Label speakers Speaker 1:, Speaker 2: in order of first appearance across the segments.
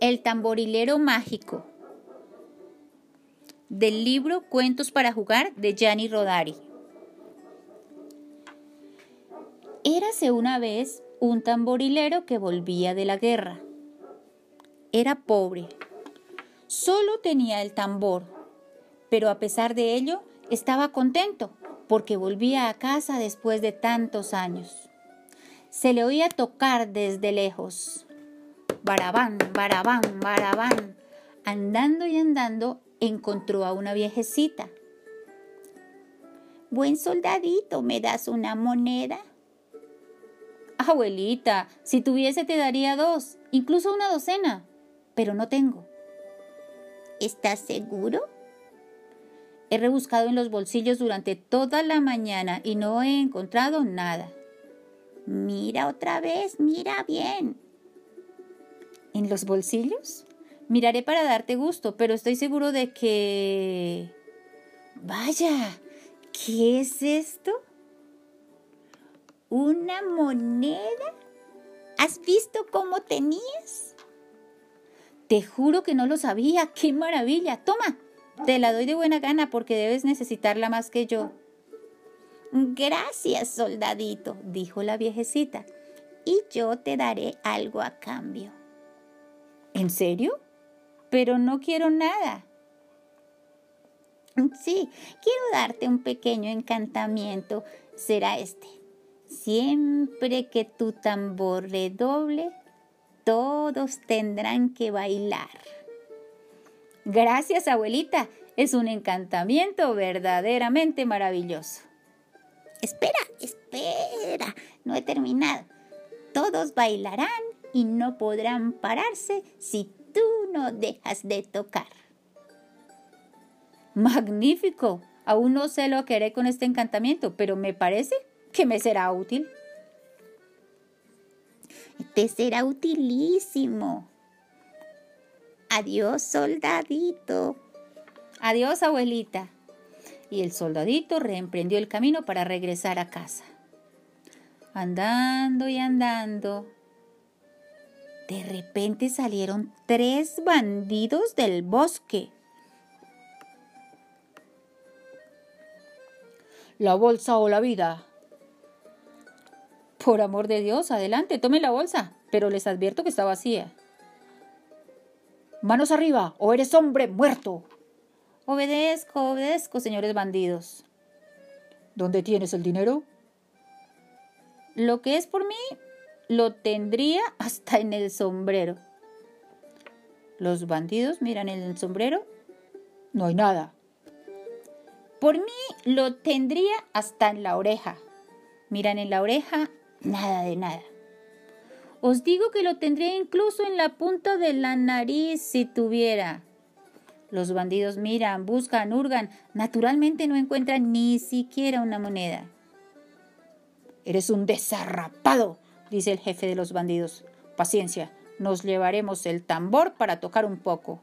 Speaker 1: El tamborilero mágico. Del libro Cuentos para jugar de Gianni Rodari. Érase una vez un tamborilero que volvía de la guerra. Era pobre. Solo tenía el tambor, pero a pesar de ello estaba contento porque volvía a casa después de tantos años. Se le oía tocar desde lejos barabán, barabán, barabán. Andando y andando, encontró a una viejecita. Buen soldadito, ¿me das una moneda? Abuelita, si tuviese te daría dos, incluso una docena, pero no tengo. ¿Estás seguro? He rebuscado en los bolsillos durante toda la mañana y no he encontrado nada. Mira otra vez, mira bien. ¿En los bolsillos? Miraré para darte gusto, pero estoy seguro de que... Vaya, ¿qué es esto? ¿Una moneda? ¿Has visto cómo tenías? Te juro que no lo sabía. ¡Qué maravilla! Toma, te la doy de buena gana porque debes necesitarla más que yo. Gracias, soldadito, dijo la viejecita, y yo te daré algo a cambio. ¿En serio? Pero no quiero nada. Sí, quiero darte un pequeño encantamiento. Será este. Siempre que tu tambor redoble, todos tendrán que bailar. Gracias, abuelita. Es un encantamiento verdaderamente maravilloso. Espera, espera. No he terminado. Todos bailarán y no podrán pararse si tú no dejas de tocar. Magnífico. Aún no sé lo que haré con este encantamiento, pero me parece que me será útil. Te será utilísimo. Adiós, soldadito. Adiós, abuelita. Y el soldadito reemprendió el camino para regresar a casa. Andando y andando, de repente salieron tres bandidos del bosque. La bolsa o la vida. Por amor de Dios, adelante, tome la bolsa, pero les advierto que está vacía. Manos arriba, o eres hombre muerto. Obedezco, obedezco, señores bandidos. ¿Dónde tienes el dinero? Lo que es por mí, lo tendría hasta en el sombrero. Los bandidos miran en el sombrero. No hay nada. Por mí lo tendría hasta en la oreja. Miran en la oreja, nada de nada. Os digo que lo tendría incluso en la punta de la nariz si tuviera. Los bandidos miran, buscan, hurgan. Naturalmente no encuentran ni siquiera una moneda. Eres un desarrapado, dice el jefe de los bandidos. Paciencia, nos llevaremos el tambor para tocar un poco.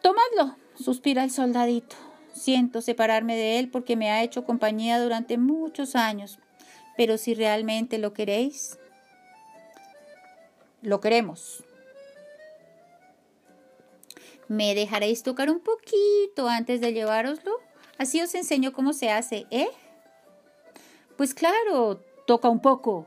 Speaker 1: Tomadlo, suspira el soldadito. Siento separarme de él porque me ha hecho compañía durante muchos años. Pero si realmente lo queréis, lo queremos. ¿Me dejaréis tocar un poquito antes de llevároslo? Así os enseño cómo se hace, ¿eh? Pues claro, toca un poco.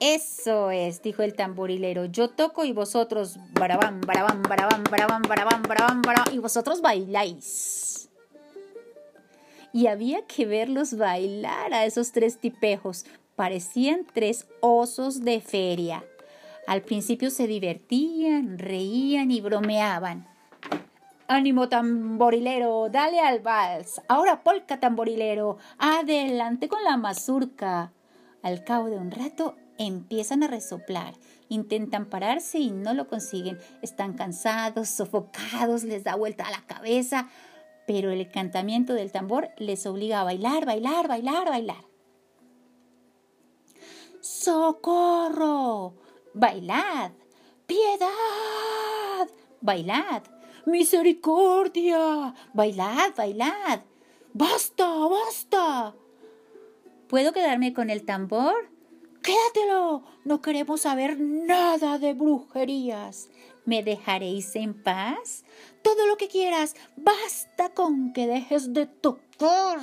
Speaker 1: Eso es, dijo el tamborilero. Yo toco y vosotros barabán, barabán, barabán, barabán, barabán, barabán, barabán, y vosotros bailáis. Y había que verlos bailar a esos tres tipejos. Parecían tres osos de feria. Al principio se divertían, reían y bromeaban. Ánimo tamborilero, dale al vals. Ahora polka tamborilero, adelante con la mazurca. Al cabo de un rato empiezan a resoplar. Intentan pararse y no lo consiguen. Están cansados, sofocados, les da vuelta a la cabeza. Pero el encantamiento del tambor les obliga a bailar, bailar, bailar, bailar. ¡Socorro! ¡Bailad! ¡Piedad! ¡Bailad! ¡Misericordia! ¡Bailad, bailad! ¡Basta, basta! ¿Puedo quedarme con el tambor? Quédatelo. No queremos saber nada de brujerías. ¿Me dejaréis en paz? Todo lo que quieras. Basta con que dejes de tocar.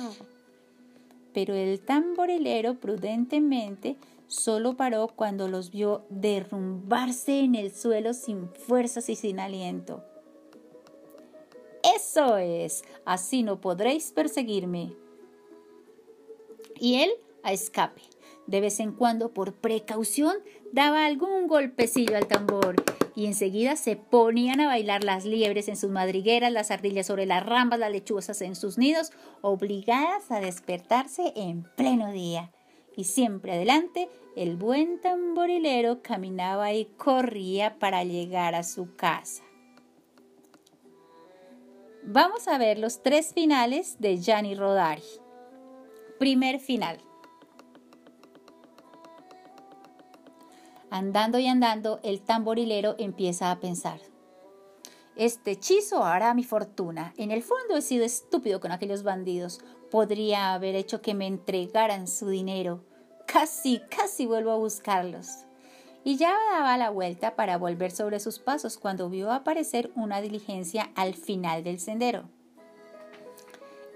Speaker 1: Pero el tamborilero prudentemente solo paró cuando los vio derrumbarse en el suelo sin fuerzas y sin aliento. Eso es, así no podréis perseguirme. Y él a escape. De vez en cuando, por precaución, daba algún golpecillo al tambor y enseguida se ponían a bailar las liebres en sus madrigueras, las ardillas sobre las rambas, las lechuzas en sus nidos, obligadas a despertarse en pleno día. Y siempre adelante, el buen tamborilero caminaba y corría para llegar a su casa. Vamos a ver los tres finales de Gianni Rodari. Primer final. Andando y andando, el tamborilero empieza a pensar. Este hechizo hará mi fortuna. En el fondo he sido estúpido con aquellos bandidos. Podría haber hecho que me entregaran su dinero. Casi, casi vuelvo a buscarlos. Y ya daba la vuelta para volver sobre sus pasos cuando vio aparecer una diligencia al final del sendero.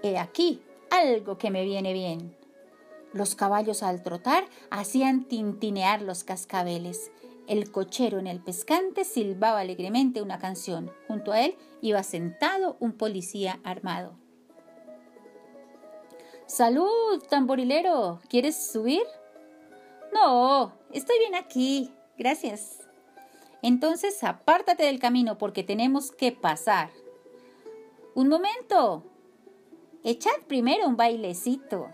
Speaker 1: He aquí algo que me viene bien. Los caballos al trotar hacían tintinear los cascabeles. El cochero en el pescante silbaba alegremente una canción. Junto a él iba sentado un policía armado. ¡Salud, tamborilero! ¿Quieres subir? No, estoy bien aquí. Gracias. Entonces apártate del camino porque tenemos que pasar. Un momento. Echad primero un bailecito.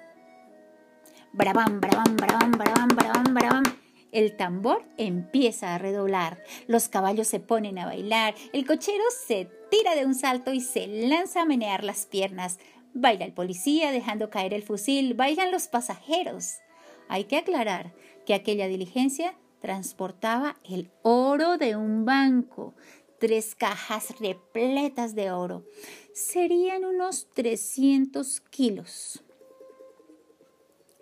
Speaker 1: Brabam, brabam, brabam, brabam, brabam, brabam. El tambor empieza a redoblar, los caballos se ponen a bailar, el cochero se tira de un salto y se lanza a menear las piernas. Baila el policía dejando caer el fusil, bailan los pasajeros. Hay que aclarar que aquella diligencia transportaba el oro de un banco, tres cajas repletas de oro. Serían unos 300 kilos.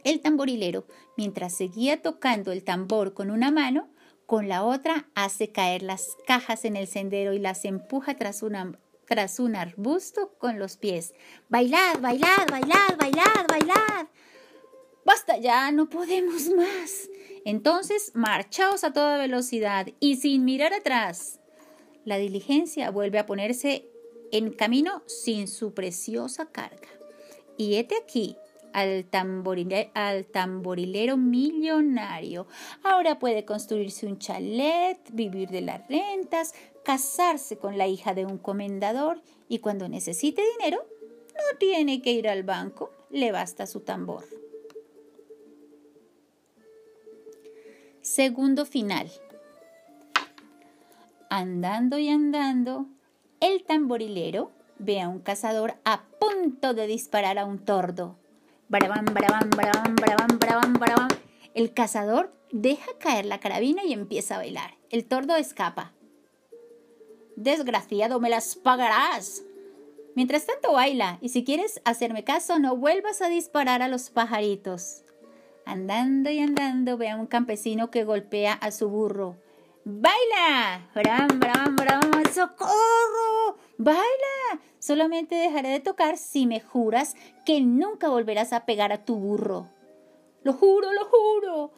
Speaker 1: El tamborilero, mientras seguía tocando el tambor con una mano, con la otra hace caer las cajas en el sendero y las empuja tras, tras un arbusto con los pies. ¡Bailad, bailad, bailad, bailad, bailad! Basta ya, no podemos más. Entonces, marchaos a toda velocidad y sin mirar atrás. La diligencia vuelve a ponerse en camino sin su preciosa carga. Y hete aquí al, al tamborilero millonario. Ahora puede construirse un chalet, vivir de las rentas, casarse con la hija de un comendador y cuando necesite dinero, no tiene que ir al banco, le basta su tambor. Segundo final. Andando y andando, el tamborilero ve a un cazador a punto de disparar a un tordo. Barabán, barabán, barabán, barabán, barabán, barabán. El cazador deja caer la carabina y empieza a bailar. El tordo escapa. Desgraciado, me las pagarás. Mientras tanto baila, y si quieres hacerme caso, no vuelvas a disparar a los pajaritos. Andando y andando, ve a un campesino que golpea a su burro. ¡Baila! ¡Bram, bram, bram! ¡Socorro! ¡Baila! Solamente dejaré de tocar si me juras que nunca volverás a pegar a tu burro. Lo juro, lo juro.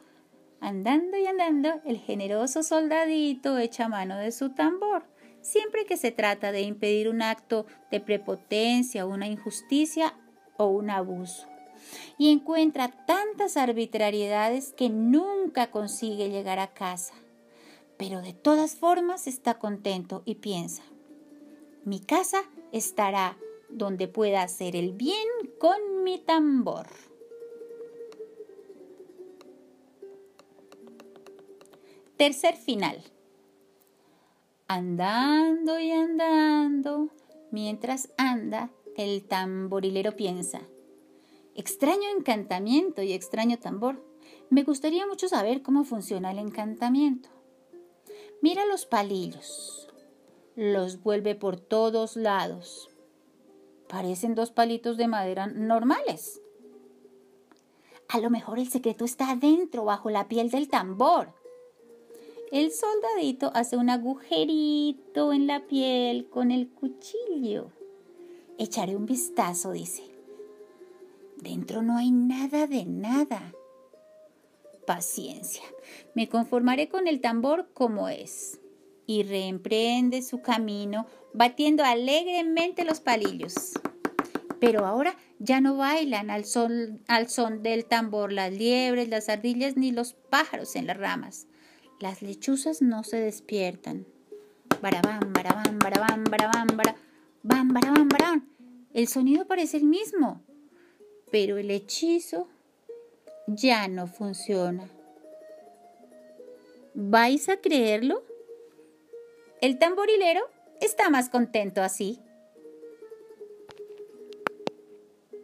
Speaker 1: Andando y andando, el generoso soldadito echa mano de su tambor. Siempre que se trata de impedir un acto de prepotencia, una injusticia o un abuso. Y encuentra tantas arbitrariedades que nunca consigue llegar a casa. Pero de todas formas está contento y piensa, mi casa estará donde pueda hacer el bien con mi tambor. Tercer final. Andando y andando, mientras anda, el tamborilero piensa, extraño encantamiento y extraño tambor. Me gustaría mucho saber cómo funciona el encantamiento. Mira los palillos, los vuelve por todos lados. Parecen dos palitos de madera normales. A lo mejor el secreto está adentro, bajo la piel del tambor. El soldadito hace un agujerito en la piel con el cuchillo. Echaré un vistazo, dice. Dentro no hay nada de nada. Paciencia. Me conformaré con el tambor como es. Y reemprende su camino batiendo alegremente los palillos. Pero ahora ya no bailan al son, al son del tambor las liebres, las ardillas ni los pájaros en las ramas. Las lechuzas no se despiertan. Barabán, barabán, barabán, barabán, barabán, barabán, barabán. El sonido parece el mismo, pero el hechizo ya no funciona. ¿Vais a creerlo? El tamborilero está más contento así.